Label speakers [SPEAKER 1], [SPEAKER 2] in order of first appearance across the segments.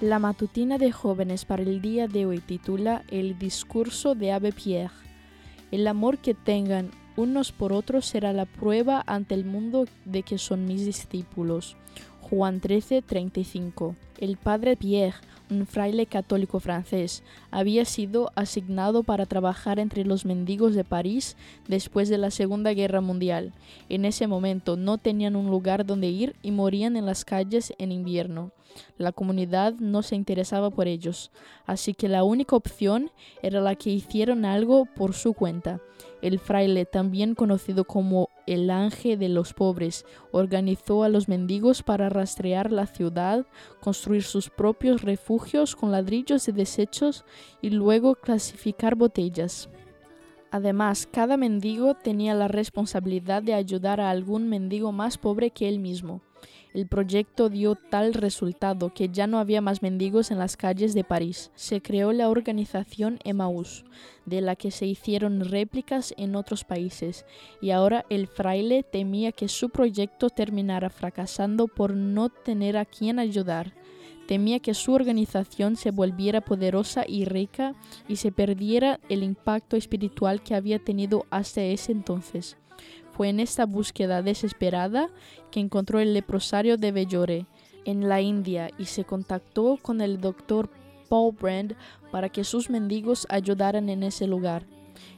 [SPEAKER 1] La matutina de jóvenes para el día de hoy titula El discurso de Abbé Pierre. El amor que tengan unos por otros será la prueba ante el mundo de que son mis discípulos. Juan 13, 35. El padre Pierre un fraile católico francés, había sido asignado para trabajar entre los mendigos de París después de la Segunda Guerra Mundial. En ese momento no tenían un lugar donde ir y morían en las calles en invierno. La comunidad no se interesaba por ellos, así que la única opción era la que hicieron algo por su cuenta. El fraile, también conocido como el ángel de los pobres, organizó a los mendigos para rastrear la ciudad, construir sus propios refugios con ladrillos y desechos y luego clasificar botellas. Además, cada mendigo tenía la responsabilidad de ayudar a algún mendigo más pobre que él mismo. El proyecto dio tal resultado que ya no había más mendigos en las calles de París. Se creó la organización Emmaus, de la que se hicieron réplicas en otros países, y ahora el fraile temía que su proyecto terminara fracasando por no tener a quien ayudar. Temía que su organización se volviera poderosa y rica y se perdiera el impacto espiritual que había tenido hasta ese entonces. Fue en esta búsqueda desesperada que encontró el leprosario de Bellore, en la India, y se contactó con el doctor Paul Brand para que sus mendigos ayudaran en ese lugar.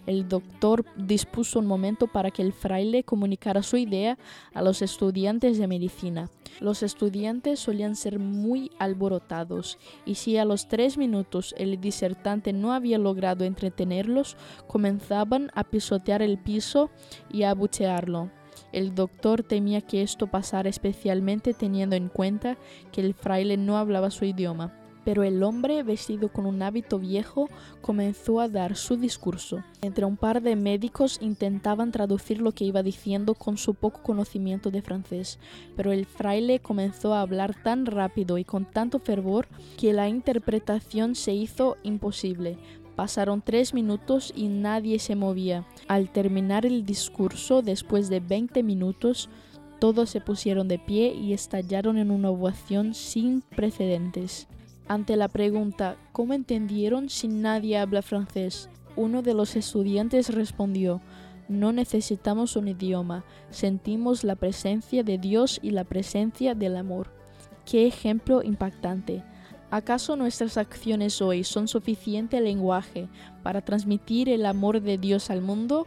[SPEAKER 1] El doctor dispuso un momento para que el fraile comunicara su idea a los estudiantes de medicina. Los estudiantes solían ser muy alborotados y si a los tres minutos el disertante no había logrado entretenerlos, comenzaban a pisotear el piso y a abuchearlo. El doctor temía que esto pasara especialmente teniendo en cuenta que el fraile no hablaba su idioma. Pero el hombre, vestido con un hábito viejo, comenzó a dar su discurso. Entre un par de médicos intentaban traducir lo que iba diciendo con su poco conocimiento de francés, pero el fraile comenzó a hablar tan rápido y con tanto fervor que la interpretación se hizo imposible. Pasaron tres minutos y nadie se movía. Al terminar el discurso, después de 20 minutos, todos se pusieron de pie y estallaron en una ovación sin precedentes. Ante la pregunta ¿Cómo entendieron si nadie habla francés? Uno de los estudiantes respondió No necesitamos un idioma, sentimos la presencia de Dios y la presencia del amor. Qué ejemplo impactante. ¿Acaso nuestras acciones hoy son suficiente lenguaje para transmitir el amor de Dios al mundo?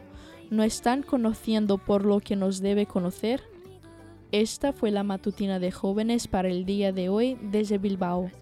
[SPEAKER 1] ¿No están conociendo por lo que nos debe conocer? Esta fue la matutina de jóvenes para el día de hoy desde Bilbao.